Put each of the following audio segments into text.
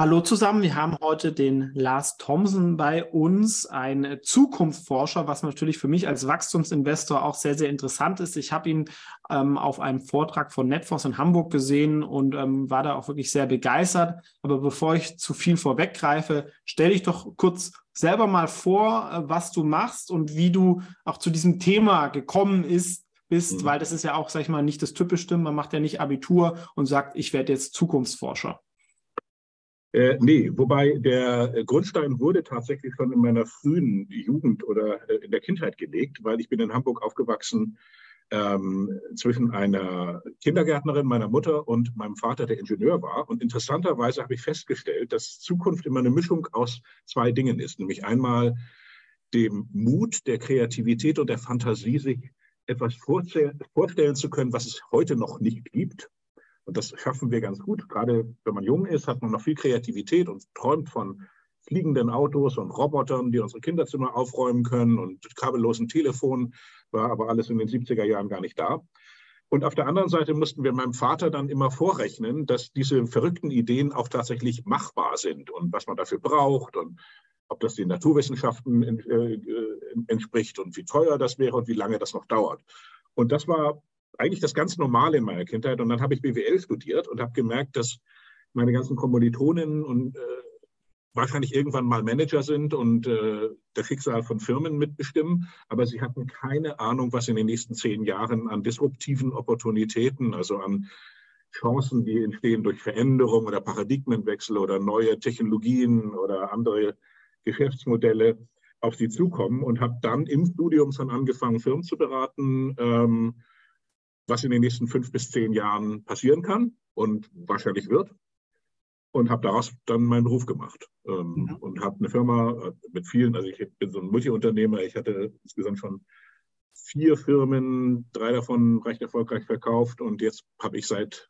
Hallo zusammen, wir haben heute den Lars Thomsen bei uns, ein Zukunftsforscher, was natürlich für mich als Wachstumsinvestor auch sehr, sehr interessant ist. Ich habe ihn ähm, auf einem Vortrag von Netforce in Hamburg gesehen und ähm, war da auch wirklich sehr begeistert. Aber bevor ich zu viel vorweggreife, stell dich doch kurz selber mal vor, äh, was du machst und wie du auch zu diesem Thema gekommen ist, bist, mhm. weil das ist ja auch, sag ich mal, nicht das Typischste. Man macht ja nicht Abitur und sagt, ich werde jetzt Zukunftsforscher. Äh, nee, wobei der Grundstein wurde tatsächlich schon in meiner frühen Jugend oder äh, in der Kindheit gelegt, weil ich bin in Hamburg aufgewachsen ähm, zwischen einer Kindergärtnerin meiner Mutter und meinem Vater, der Ingenieur war. Und interessanterweise habe ich festgestellt, dass Zukunft immer eine Mischung aus zwei Dingen ist, nämlich einmal dem Mut, der Kreativität und der Fantasie, sich etwas vorstellen zu können, was es heute noch nicht gibt und das schaffen wir ganz gut. Gerade wenn man jung ist, hat man noch viel Kreativität und träumt von fliegenden Autos und Robotern, die unsere Kinderzimmer aufräumen können und kabellosen Telefonen, war aber alles in den 70er Jahren gar nicht da. Und auf der anderen Seite mussten wir meinem Vater dann immer vorrechnen, dass diese verrückten Ideen auch tatsächlich machbar sind und was man dafür braucht und ob das den Naturwissenschaften äh, entspricht und wie teuer das wäre und wie lange das noch dauert. Und das war eigentlich das ganz Normale in meiner Kindheit. Und dann habe ich BWL studiert und habe gemerkt, dass meine ganzen Kommilitoninnen und äh, wahrscheinlich irgendwann mal Manager sind und äh, das Schicksal von Firmen mitbestimmen, aber sie hatten keine Ahnung, was in den nächsten zehn Jahren an disruptiven Opportunitäten, also an Chancen, die entstehen durch Veränderung oder Paradigmenwechsel oder neue Technologien oder andere Geschäftsmodelle auf sie zukommen und habe dann im Studium schon angefangen, Firmen zu beraten, ähm, was in den nächsten fünf bis zehn Jahren passieren kann und wahrscheinlich wird. Und habe daraus dann meinen Beruf gemacht ähm, mhm. und habe eine Firma äh, mit vielen, also ich bin so ein Multiunternehmer, ich hatte insgesamt schon vier Firmen, drei davon recht erfolgreich verkauft und jetzt habe ich seit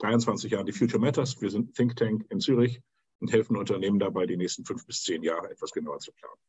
23 Jahren die Future Matters. Wir sind Think Tank in Zürich und helfen Unternehmen dabei, die nächsten fünf bis zehn Jahre etwas genauer zu planen.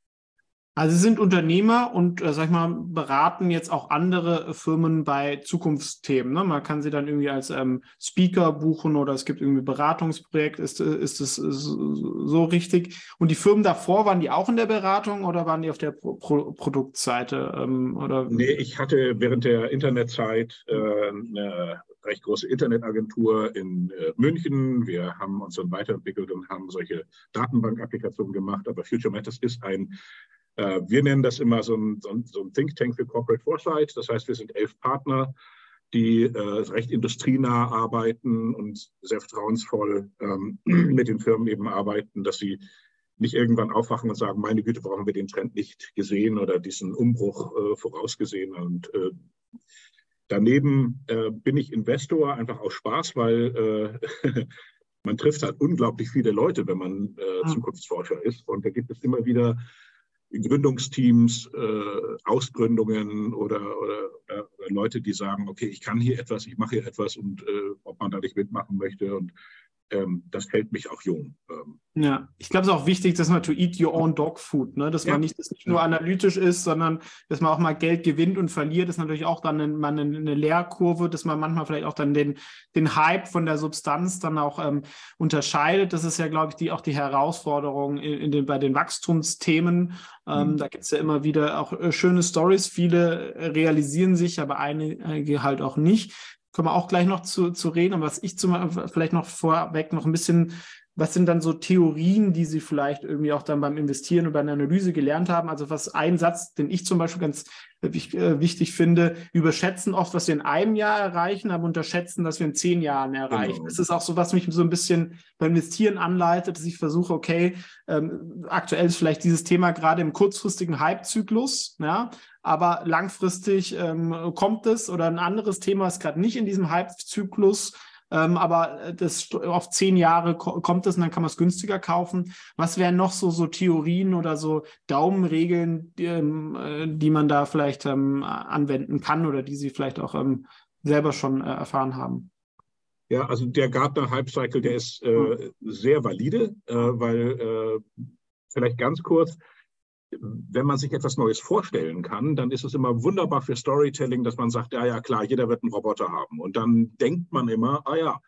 Also Sie sind Unternehmer und, äh, sag ich mal, beraten jetzt auch andere Firmen bei Zukunftsthemen. Ne? Man kann sie dann irgendwie als ähm, Speaker buchen oder es gibt irgendwie Beratungsprojekt. Ist, äh, ist das so richtig? Und die Firmen davor, waren die auch in der Beratung oder waren die auf der Pro Pro Produktseite? Ähm, oder? Nee, ich hatte während der Internetzeit äh, eine recht große Internetagentur in äh, München. Wir haben uns dann weiterentwickelt und haben solche Datenbank-Applikationen gemacht. Aber Future Matters ist ein äh, wir nennen das immer so ein, so ein, Think Tank für Corporate Foresight. Das heißt, wir sind elf Partner, die äh, recht industrienah arbeiten und sehr vertrauensvoll ähm, mit den Firmen eben arbeiten, dass sie nicht irgendwann aufwachen und sagen, meine Güte, warum haben wir den Trend nicht gesehen oder diesen Umbruch äh, vorausgesehen. Und äh, daneben äh, bin ich Investor einfach aus Spaß, weil äh, man trifft halt unglaublich viele Leute, wenn man äh, Zukunftsforscher ist. Und da gibt es immer wieder Gründungsteams, äh, Ausgründungen oder, oder, oder, Leute, die sagen, okay, ich kann hier etwas, ich mache hier etwas und äh, ob man da nicht mitmachen möchte. Und ähm, das hält mich auch jung. Ähm. Ja, ich glaube, es ist auch wichtig, dass man to eat your own dog food, ne? dass ja. man nicht, dass nicht nur analytisch ist, sondern dass man auch mal Geld gewinnt und verliert, ist natürlich auch dann eine, eine, eine Lehrkurve, dass man manchmal vielleicht auch dann den, den Hype von der Substanz dann auch ähm, unterscheidet. Das ist ja, glaube ich, die, auch die Herausforderung in, in den, bei den Wachstumsthemen. Ähm, mhm. Da gibt es ja immer wieder auch äh, schöne Stories. Viele realisieren sich, aber einige halt auch nicht können wir auch gleich noch zu, zu reden. Aber was ich zum, vielleicht noch vorweg noch ein bisschen, was sind dann so Theorien, die Sie vielleicht irgendwie auch dann beim Investieren und bei der Analyse gelernt haben? Also was ein Satz, den ich zum Beispiel ganz äh, wichtig finde, überschätzen oft, was wir in einem Jahr erreichen, aber unterschätzen, dass wir in zehn Jahren erreichen. Genau. Das ist auch so, was mich so ein bisschen beim Investieren anleitet, dass ich versuche, okay, ähm, aktuell ist vielleicht dieses Thema gerade im kurzfristigen Hype-Zyklus, ja, aber langfristig ähm, kommt es oder ein anderes Thema ist gerade nicht in diesem Hype-Zyklus ähm, aber äh, das auf zehn Jahre kommt es und dann kann man es günstiger kaufen. Was wären noch so, so Theorien oder so Daumenregeln, die, ähm, äh, die man da vielleicht ähm, anwenden kann oder die Sie vielleicht auch ähm, selber schon äh, erfahren haben? Ja, also der Gartner Hype Cycle, der ist äh, sehr valide, äh, weil äh, vielleicht ganz kurz, wenn man sich etwas Neues vorstellen kann, dann ist es immer wunderbar für Storytelling, dass man sagt, ja, ja, klar, jeder wird einen Roboter haben. Und dann denkt man immer, ah ja,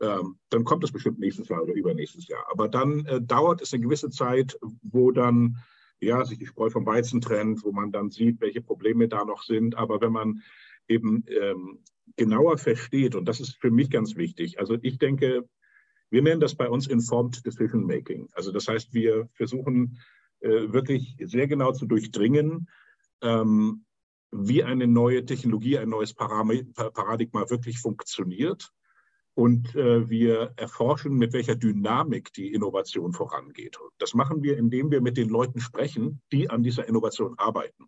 ähm, dann kommt es bestimmt nächstes Jahr oder übernächstes Jahr. Aber dann äh, dauert es eine gewisse Zeit, wo dann ja, sich die Spreu vom Weizen trennt, wo man dann sieht, welche Probleme da noch sind. Aber wenn man eben ähm, genauer versteht, und das ist für mich ganz wichtig, also ich denke, wir nennen das bei uns Informed Decision Making. Also das heißt, wir versuchen wirklich sehr genau zu durchdringen, ähm, wie eine neue Technologie, ein neues Paradigma wirklich funktioniert. Und äh, wir erforschen, mit welcher Dynamik die Innovation vorangeht. Das machen wir, indem wir mit den Leuten sprechen, die an dieser Innovation arbeiten.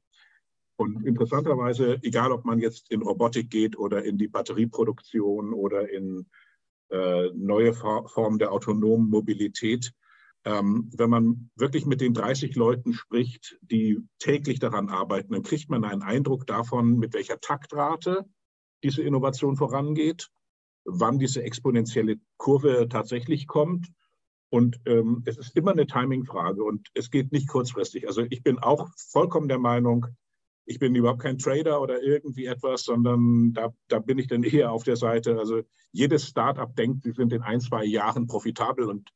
Und interessanterweise, egal ob man jetzt in Robotik geht oder in die Batterieproduktion oder in äh, neue Formen der autonomen Mobilität, ähm, wenn man wirklich mit den 30 Leuten spricht, die täglich daran arbeiten, dann kriegt man einen Eindruck davon, mit welcher Taktrate diese Innovation vorangeht, wann diese exponentielle Kurve tatsächlich kommt. Und ähm, es ist immer eine Timing-Frage und es geht nicht kurzfristig. Also ich bin auch vollkommen der Meinung, ich bin überhaupt kein Trader oder irgendwie etwas, sondern da, da bin ich dann eher auf der Seite. Also jedes Startup denkt, sie sind in ein, zwei Jahren profitabel und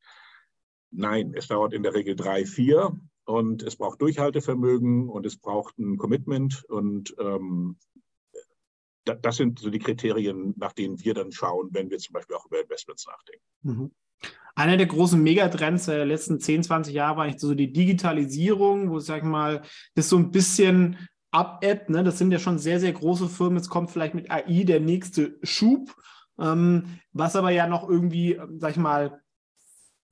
Nein, es dauert in der Regel drei, vier und es braucht Durchhaltevermögen und es braucht ein Commitment und ähm, das sind so die Kriterien, nach denen wir dann schauen, wenn wir zum Beispiel auch über Investments nachdenken. Mhm. Einer der großen Megatrends der letzten 10, 20 Jahre war eigentlich so die Digitalisierung, wo, sag ich mal, das so ein bisschen ab-App, ne? das sind ja schon sehr, sehr große Firmen. Jetzt kommt vielleicht mit AI der nächste Schub, ähm, was aber ja noch irgendwie, sag ich mal,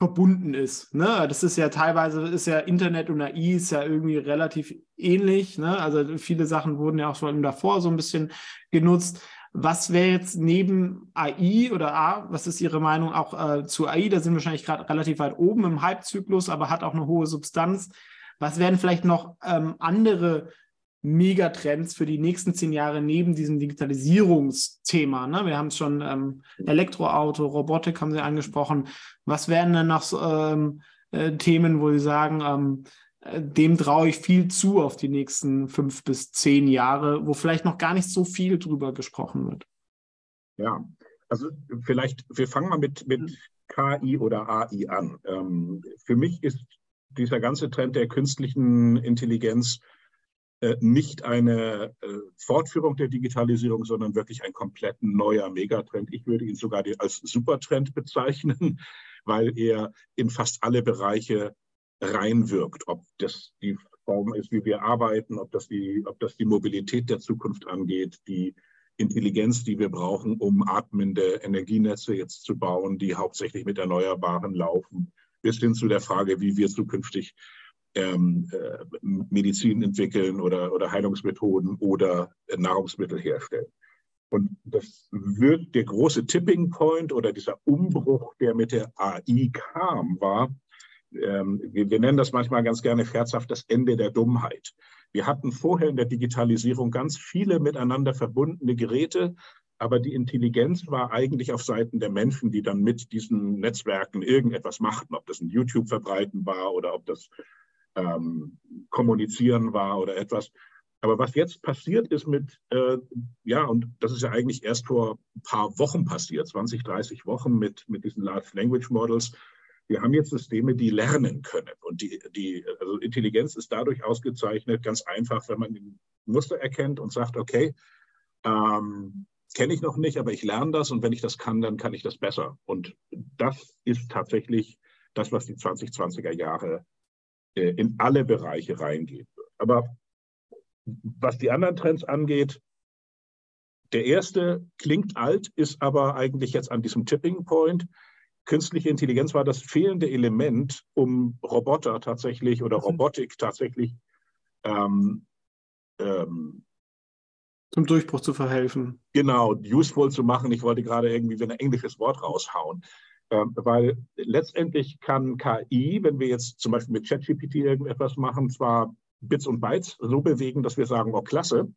verbunden ist. Ne? Das ist ja teilweise, ist ja Internet und AI ist ja irgendwie relativ ähnlich. Ne? Also viele Sachen wurden ja auch schon davor so ein bisschen genutzt. Was wäre jetzt neben AI oder A, was ist Ihre Meinung auch äh, zu AI? Da sind wir wahrscheinlich gerade relativ weit oben im Hype-Zyklus, aber hat auch eine hohe Substanz. Was wären vielleicht noch ähm, andere Megatrends für die nächsten zehn Jahre neben diesem Digitalisierungsthema? Ne? Wir haben es schon ähm, Elektroauto, Robotik haben Sie angesprochen. Was wären denn noch ähm, äh, Themen, wo Sie sagen, ähm, äh, dem traue ich viel zu auf die nächsten fünf bis zehn Jahre, wo vielleicht noch gar nicht so viel drüber gesprochen wird? Ja, also vielleicht, wir fangen mal mit, mit KI oder AI an. Ähm, für mich ist dieser ganze Trend der künstlichen Intelligenz nicht eine äh, Fortführung der Digitalisierung, sondern wirklich ein komplett neuer Megatrend. Ich würde ihn sogar als Supertrend bezeichnen, weil er in fast alle Bereiche reinwirkt. Ob das die Form ist, wie wir arbeiten, ob das die, ob das die Mobilität der Zukunft angeht, die Intelligenz, die wir brauchen, um atmende Energienetze jetzt zu bauen, die hauptsächlich mit Erneuerbaren laufen, bis hin zu der Frage, wie wir zukünftig ähm, äh, Medizin entwickeln oder, oder Heilungsmethoden oder Nahrungsmittel herstellen. Und das wird der große Tipping Point oder dieser Umbruch, der mit der AI kam, war, ähm, wir, wir nennen das manchmal ganz gerne scherzhaft das Ende der Dummheit. Wir hatten vorher in der Digitalisierung ganz viele miteinander verbundene Geräte, aber die Intelligenz war eigentlich auf Seiten der Menschen, die dann mit diesen Netzwerken irgendetwas machten, ob das ein YouTube verbreiten war oder ob das ähm, Kommunizieren war oder etwas. Aber was jetzt passiert ist mit, äh, ja, und das ist ja eigentlich erst vor ein paar Wochen passiert, 20, 30 Wochen mit, mit diesen Large Language Models. Wir haben jetzt Systeme, die lernen können. Und die, die also Intelligenz ist dadurch ausgezeichnet, ganz einfach, wenn man ein Muster erkennt und sagt, okay, ähm, kenne ich noch nicht, aber ich lerne das und wenn ich das kann, dann kann ich das besser. Und das ist tatsächlich das, was die 2020er Jahre in alle Bereiche reingehen wird. Aber was die anderen Trends angeht, der erste klingt alt, ist aber eigentlich jetzt an diesem Tipping Point. Künstliche Intelligenz war das fehlende Element, um Roboter tatsächlich oder mhm. Robotik tatsächlich ähm, ähm, zum Durchbruch zu verhelfen. Genau, useful zu machen. Ich wollte gerade irgendwie ein englisches Wort raushauen. Ähm, weil letztendlich kann KI, wenn wir jetzt zum Beispiel mit ChatGPT irgendetwas machen, zwar Bits und Bytes so bewegen, dass wir sagen, oh klasse,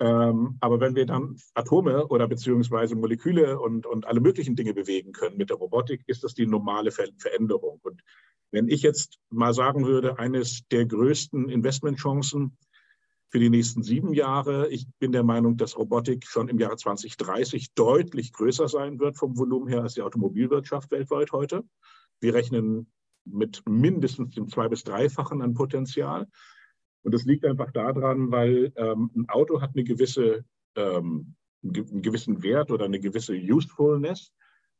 ähm, aber wenn wir dann Atome oder beziehungsweise Moleküle und, und alle möglichen Dinge bewegen können mit der Robotik, ist das die normale Ver Veränderung. Und wenn ich jetzt mal sagen würde, eines der größten Investmentchancen für die nächsten sieben Jahre. Ich bin der Meinung, dass Robotik schon im Jahre 2030 deutlich größer sein wird vom Volumen her als die Automobilwirtschaft weltweit heute. Wir rechnen mit mindestens dem zwei- bis dreifachen an Potenzial. Und das liegt einfach daran, weil ähm, ein Auto hat eine gewisse, ähm, einen gewissen Wert oder eine gewisse Usefulness.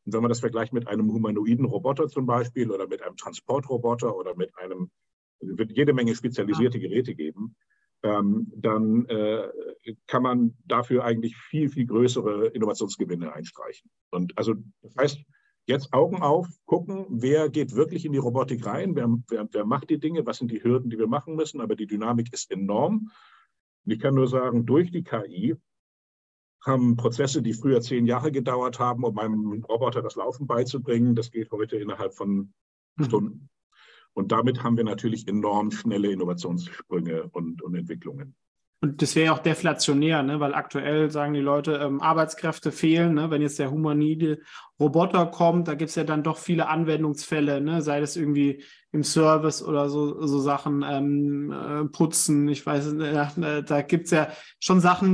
Und wenn man das vergleicht mit einem humanoiden Roboter zum Beispiel oder mit einem Transportroboter oder mit einem, es wird jede Menge spezialisierte Geräte geben, ähm, dann äh, kann man dafür eigentlich viel, viel größere Innovationsgewinne einstreichen. Und also das heißt, jetzt Augen auf, gucken, wer geht wirklich in die Robotik rein, wer, wer, wer macht die Dinge, was sind die Hürden, die wir machen müssen, aber die Dynamik ist enorm. Und ich kann nur sagen, durch die KI haben Prozesse, die früher zehn Jahre gedauert haben, um einem Roboter das Laufen beizubringen, das geht heute innerhalb von mhm. Stunden. Und damit haben wir natürlich enorm schnelle Innovationssprünge und, und Entwicklungen. Und das wäre ja auch deflationär, ne? weil aktuell sagen die Leute, ähm, Arbeitskräfte fehlen. Ne? Wenn jetzt der humanide Roboter kommt, da gibt es ja dann doch viele Anwendungsfälle, ne? sei das irgendwie im Service oder so, so Sachen, ähm, äh, putzen. Ich weiß, äh, da gibt es ja schon Sachen,